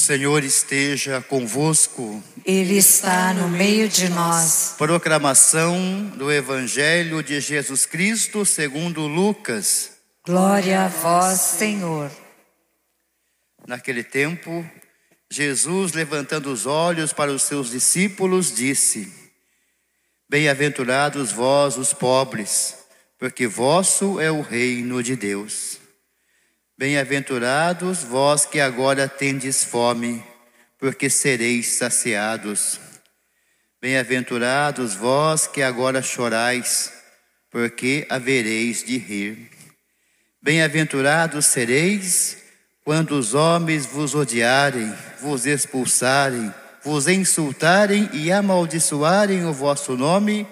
Senhor esteja convosco. Ele está no meio de nós. Proclamação do Evangelho de Jesus Cristo segundo Lucas. Glória a vós, Senhor. Naquele tempo, Jesus, levantando os olhos para os seus discípulos, disse: Bem-aventurados vós, os pobres, porque vosso é o reino de Deus. Bem-aventurados vós que agora tendes fome, porque sereis saciados. Bem-aventurados vós que agora chorais, porque havereis de rir. Bem-aventurados sereis quando os homens vos odiarem, vos expulsarem, vos insultarem e amaldiçoarem o vosso nome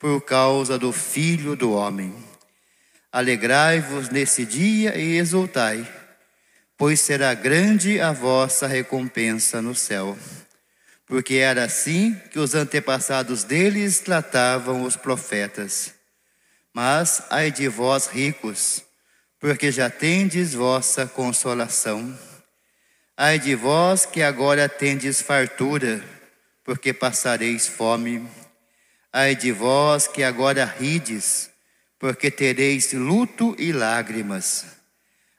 por causa do Filho do Homem. Alegrai-vos nesse dia e exultai, pois será grande a vossa recompensa no céu. Porque era assim que os antepassados deles tratavam os profetas. Mas ai de vós ricos, porque já tendes vossa consolação. Ai de vós que agora tendes fartura, porque passareis fome. Ai de vós que agora rides, porque tereis luto e lágrimas.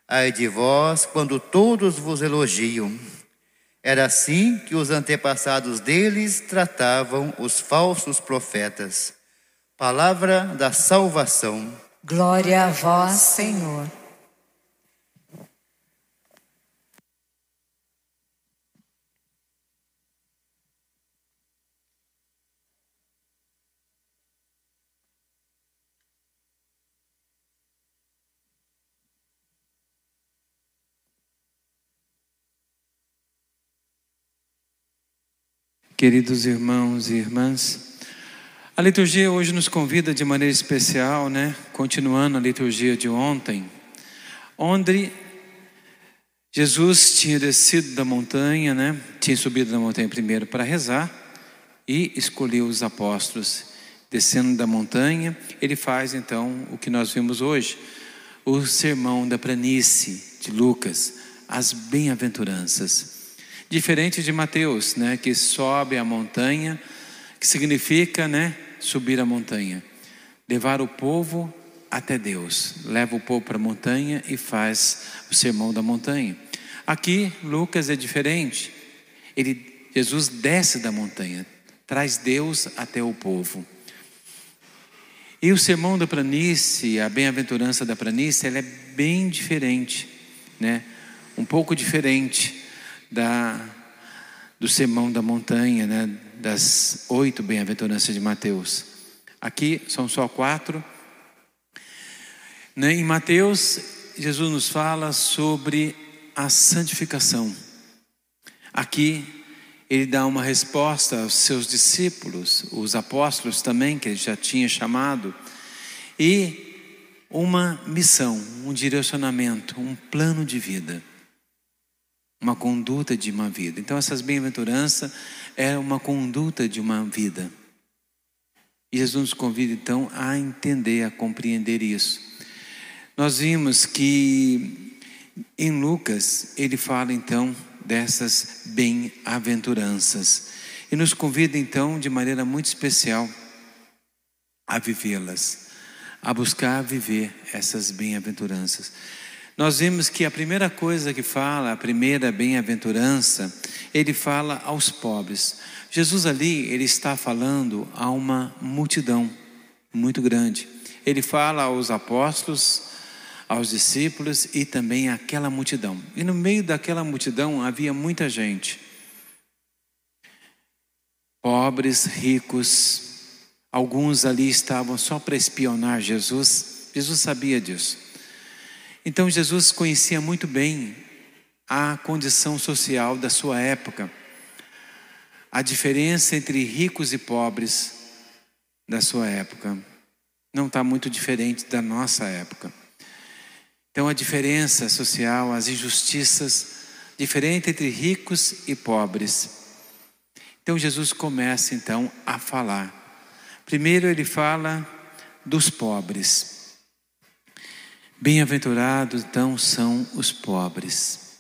Ai de vós, quando todos vos elogiam. Era assim que os antepassados deles tratavam os falsos profetas. Palavra da salvação. Glória a vós, Senhor. Queridos irmãos e irmãs, a liturgia hoje nos convida de maneira especial, né? Continuando a liturgia de ontem, onde Jesus tinha descido da montanha, né? Tinha subido da montanha primeiro para rezar e escolheu os apóstolos. Descendo da montanha, ele faz então o que nós vimos hoje, o sermão da planície de Lucas, as bem-aventuranças. Diferente de Mateus, né, que sobe a montanha, que significa, né, subir a montanha, levar o povo até Deus. Leva o povo para a montanha e faz o sermão da montanha. Aqui Lucas é diferente. Ele Jesus desce da montanha, traz Deus até o povo. E o sermão da planície, a bem-aventurança da planície, ela é bem diferente, né? Um pouco diferente da, do sermão da montanha, né, das oito bem-aventuranças de Mateus. Aqui são só quatro. Né, em Mateus, Jesus nos fala sobre a santificação. Aqui, ele dá uma resposta aos seus discípulos, os apóstolos também, que ele já tinha chamado, e uma missão, um direcionamento, um plano de vida uma conduta de uma vida. Então, essas bem-aventuranças é uma conduta de uma vida. E Jesus nos convida então a entender, a compreender isso. Nós vimos que em Lucas ele fala então dessas bem-aventuranças e nos convida então de maneira muito especial a vivê-las, a buscar viver essas bem-aventuranças. Nós vimos que a primeira coisa que fala, a primeira bem-aventurança, ele fala aos pobres. Jesus ali, ele está falando a uma multidão muito grande. Ele fala aos apóstolos, aos discípulos e também àquela multidão. E no meio daquela multidão havia muita gente. Pobres, ricos, alguns ali estavam só para espionar Jesus. Jesus sabia disso. Então Jesus conhecia muito bem a condição social da sua época, a diferença entre ricos e pobres da sua época. Não está muito diferente da nossa época. Então a diferença social, as injustiças, diferente entre ricos e pobres. Então Jesus começa então a falar. Primeiro ele fala dos pobres. Bem-aventurados então são os pobres.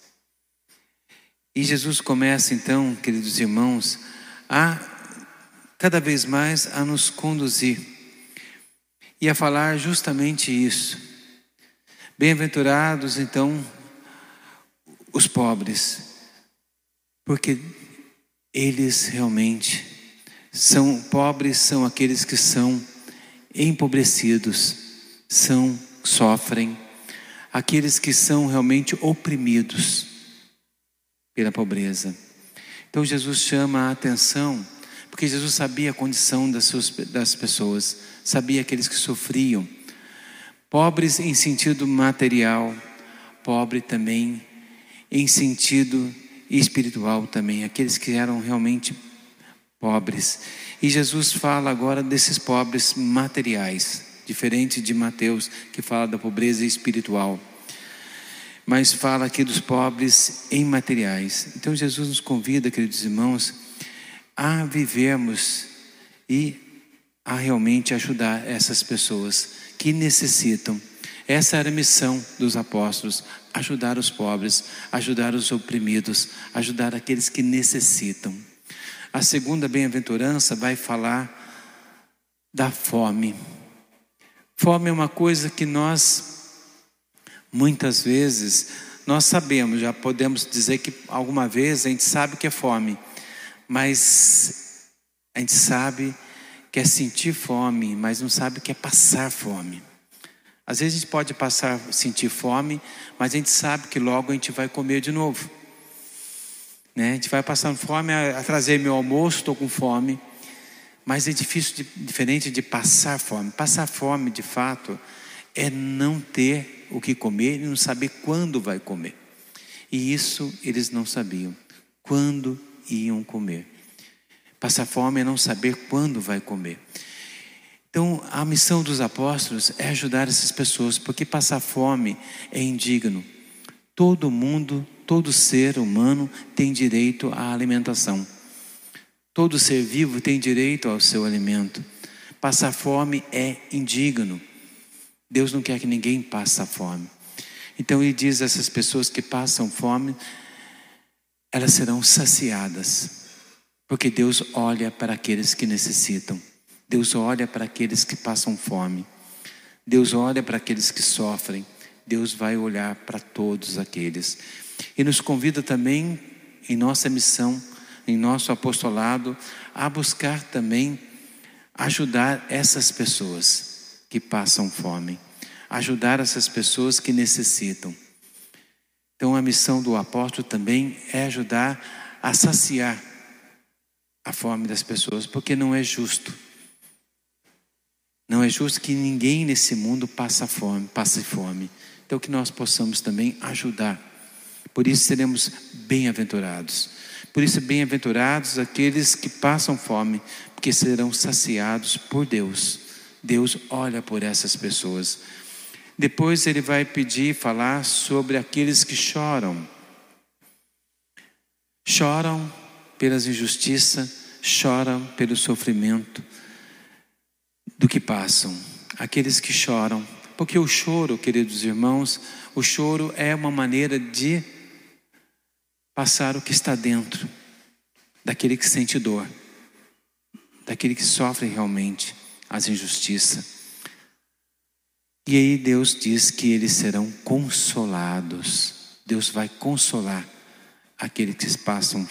E Jesus começa então, queridos irmãos, a cada vez mais a nos conduzir e a falar justamente isso. Bem-aventurados então os pobres, porque eles realmente são pobres, são aqueles que são empobrecidos, são sofrem, aqueles que são realmente oprimidos pela pobreza. Então Jesus chama a atenção, porque Jesus sabia a condição das, suas, das pessoas, sabia aqueles que sofriam, pobres em sentido material, pobre também em sentido espiritual também, aqueles que eram realmente pobres. E Jesus fala agora desses pobres materiais, diferente de Mateus, que fala da pobreza espiritual. Mas fala aqui dos pobres em materiais. Então Jesus nos convida, queridos irmãos, a vivermos e a realmente ajudar essas pessoas que necessitam essa era a missão dos apóstolos: ajudar os pobres, ajudar os oprimidos, ajudar aqueles que necessitam. A segunda bem-aventurança vai falar da fome. Fome é uma coisa que nós, muitas vezes, nós sabemos, já podemos dizer que alguma vez a gente sabe que é fome, mas a gente sabe que é sentir fome, mas não sabe que é passar fome. Às vezes a gente pode passar, sentir fome, mas a gente sabe que logo a gente vai comer de novo. Né? A gente vai passando fome, a, trazer meu almoço, estou com fome. Mas é difícil, de, diferente de passar fome. Passar fome, de fato, é não ter o que comer e não saber quando vai comer. E isso eles não sabiam. Quando iam comer. Passar fome é não saber quando vai comer. Então, a missão dos apóstolos é ajudar essas pessoas, porque passar fome é indigno. Todo mundo, todo ser humano tem direito à alimentação. Todo ser vivo tem direito ao seu alimento. Passar fome é indigno. Deus não quer que ninguém passe fome. Então ele diz essas pessoas que passam fome, elas serão saciadas, porque Deus olha para aqueles que necessitam. Deus olha para aqueles que passam fome. Deus olha para aqueles que sofrem. Deus vai olhar para todos aqueles. E nos convida também em nossa missão, em nosso apostolado, a buscar também ajudar essas pessoas que passam fome, ajudar essas pessoas que necessitam. Então a missão do apóstolo também é ajudar a saciar a fome das pessoas, porque não é justo não é justo que ninguém nesse mundo passe fome, passe fome. Então que nós possamos também ajudar. Por isso seremos bem-aventurados. Por isso bem-aventurados aqueles que passam fome, porque serão saciados por Deus. Deus olha por essas pessoas. Depois ele vai pedir falar sobre aqueles que choram. Choram pelas injustiças, choram pelo sofrimento, do que passam, aqueles que choram. Porque o choro, queridos irmãos, o choro é uma maneira de passar o que está dentro daquele que sente dor, daquele que sofre realmente as injustiças. E aí Deus diz que eles serão consolados. Deus vai consolar aqueles que passam,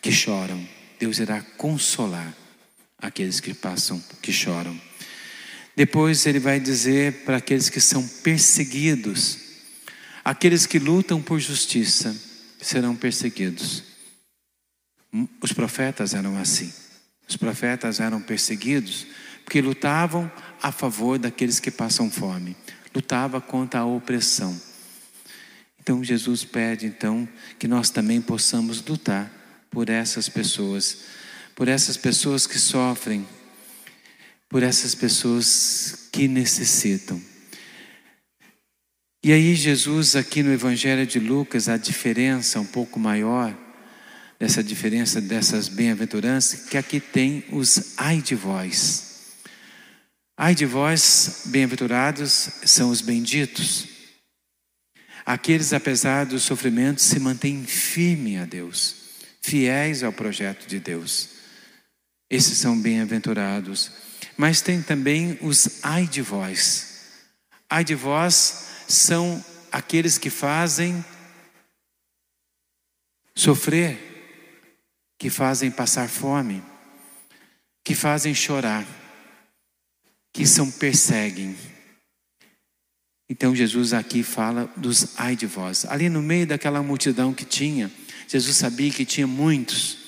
que choram. Deus irá consolar aqueles que passam, que choram. Depois ele vai dizer para aqueles que são perseguidos, aqueles que lutam por justiça serão perseguidos. Os profetas eram assim. Os profetas eram perseguidos porque lutavam a favor daqueles que passam fome, lutava contra a opressão. Então Jesus pede então que nós também possamos lutar por essas pessoas, por essas pessoas que sofrem por essas pessoas que necessitam. E aí, Jesus, aqui no Evangelho de Lucas, a diferença um pouco maior, dessa diferença dessas bem-aventuranças, que aqui tem os ai de vós. Ai de vós, bem-aventurados, são os benditos. Aqueles, apesar do sofrimento, se mantêm firmes a Deus, fiéis ao projeto de Deus. Esses são bem-aventurados. Mas tem também os ai de vós. Ai de vós são aqueles que fazem sofrer, que fazem passar fome, que fazem chorar, que são perseguem. Então Jesus aqui fala dos ai de vós. Ali no meio daquela multidão que tinha, Jesus sabia que tinha muitos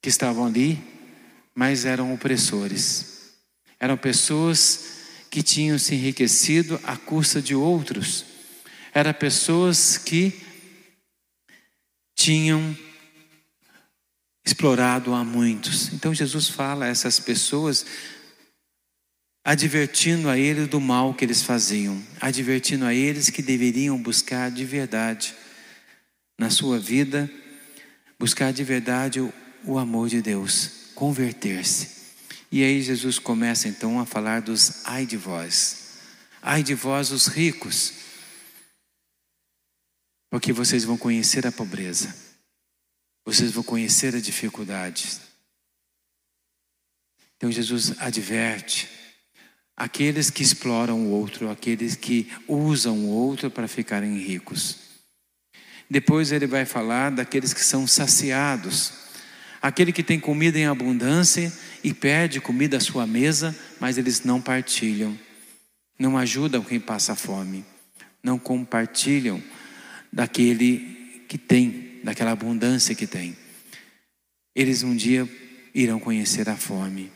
que estavam ali, mas eram opressores. Eram pessoas que tinham se enriquecido à custa de outros. Eram pessoas que tinham explorado a muitos. Então Jesus fala a essas pessoas, advertindo a eles do mal que eles faziam, advertindo a eles que deveriam buscar de verdade na sua vida, buscar de verdade o, o amor de Deus, converter-se. E aí Jesus começa então a falar dos ai de vós. Ai de vós os ricos, porque vocês vão conhecer a pobreza vocês vão conhecer a dificuldade. Então Jesus adverte aqueles que exploram o outro, aqueles que usam o outro para ficarem ricos. Depois ele vai falar daqueles que são saciados, aquele que tem comida em abundância e perde comida à sua mesa, mas eles não partilham, não ajudam quem passa fome, não compartilham daquele que tem daquela abundância que tem. Eles um dia irão conhecer a fome,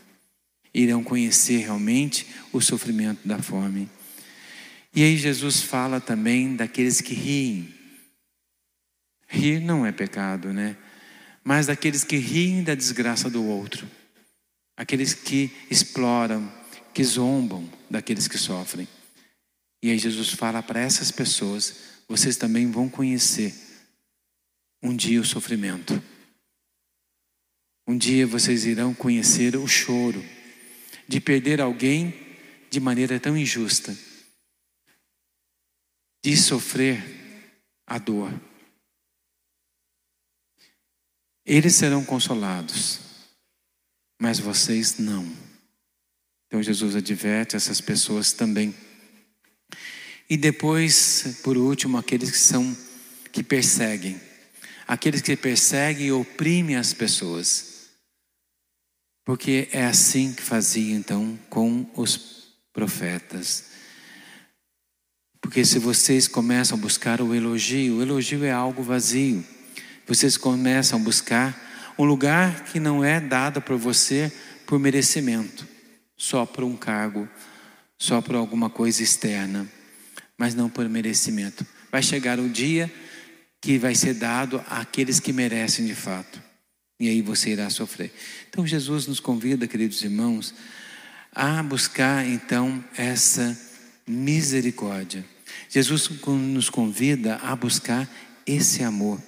irão conhecer realmente o sofrimento da fome. E aí Jesus fala também daqueles que riem. Rir não é pecado, né? Mas daqueles que riem da desgraça do outro, aqueles que exploram, que zombam daqueles que sofrem. E aí Jesus fala para essas pessoas: vocês também vão conhecer um dia o sofrimento. Um dia vocês irão conhecer o choro de perder alguém de maneira tão injusta, de sofrer a dor. Eles serão consolados, mas vocês não. Então Jesus adverte essas pessoas também. E depois, por último, aqueles que são que perseguem aqueles que perseguem e oprimem as pessoas. Porque é assim que fazia então com os profetas. Porque se vocês começam a buscar o elogio, o elogio é algo vazio. Vocês começam a buscar um lugar que não é dado para você por merecimento, só por um cargo, só por alguma coisa externa, mas não por merecimento. Vai chegar o dia que vai ser dado àqueles que merecem de fato. E aí você irá sofrer. Então Jesus nos convida, queridos irmãos, a buscar então essa misericórdia. Jesus nos convida a buscar esse amor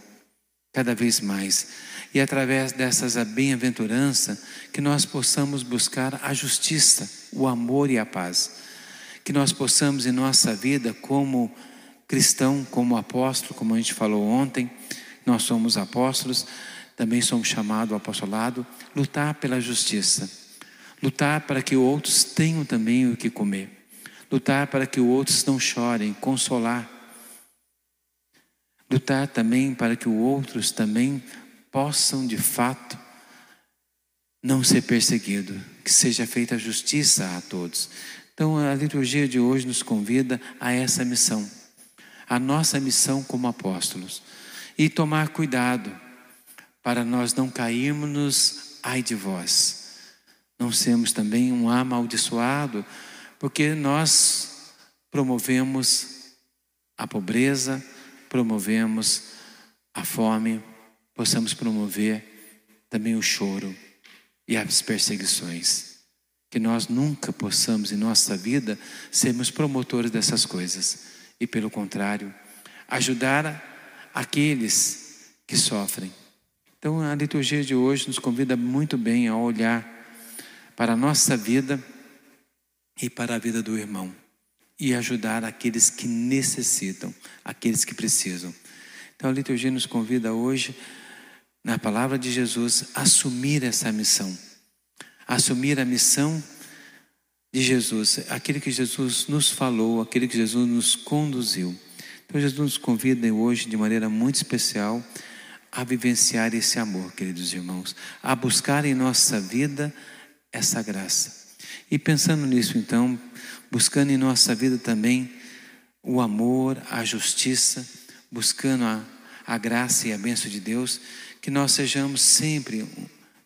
cada vez mais. E através dessas bem-aventurança que nós possamos buscar a justiça, o amor e a paz. Que nós possamos em nossa vida como cristão, como apóstolo, como a gente falou ontem, nós somos apóstolos, também somos chamados ao apostolado, lutar pela justiça, lutar para que outros tenham também o que comer, lutar para que outros não chorem, consolar, lutar também para que outros também possam de fato não ser perseguido, que seja feita justiça a todos. Então a liturgia de hoje nos convida a essa missão a nossa missão como apóstolos e tomar cuidado para nós não cairmos ai de vós, não sermos também um amaldiçoado, porque nós promovemos a pobreza, promovemos a fome, possamos promover também o choro e as perseguições. Que nós nunca possamos em nossa vida sermos promotores dessas coisas e, pelo contrário, ajudar aqueles que sofrem. Então, a liturgia de hoje nos convida muito bem a olhar para a nossa vida e para a vida do irmão. E ajudar aqueles que necessitam, aqueles que precisam. Então a liturgia nos convida hoje, na palavra de Jesus, a assumir essa missão. Assumir a missão de Jesus, aquele que Jesus nos falou, aquele que Jesus nos conduziu. Então Jesus nos convida hoje de maneira muito especial a vivenciar esse amor, queridos irmãos, a buscar em nossa vida essa graça. E pensando nisso, então, buscando em nossa vida também o amor, a justiça, buscando a, a graça e a bênção de Deus, que nós sejamos sempre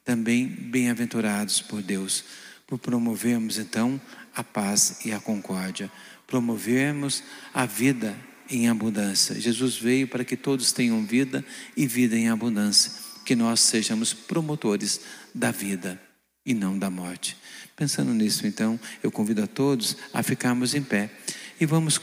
também bem-aventurados por Deus, por promovermos então a paz e a concórdia, promovermos a vida em abundância. Jesus veio para que todos tenham vida e vida em abundância, que nós sejamos promotores da vida e não da morte. Pensando nisso, então, eu convido a todos a ficarmos em pé e vamos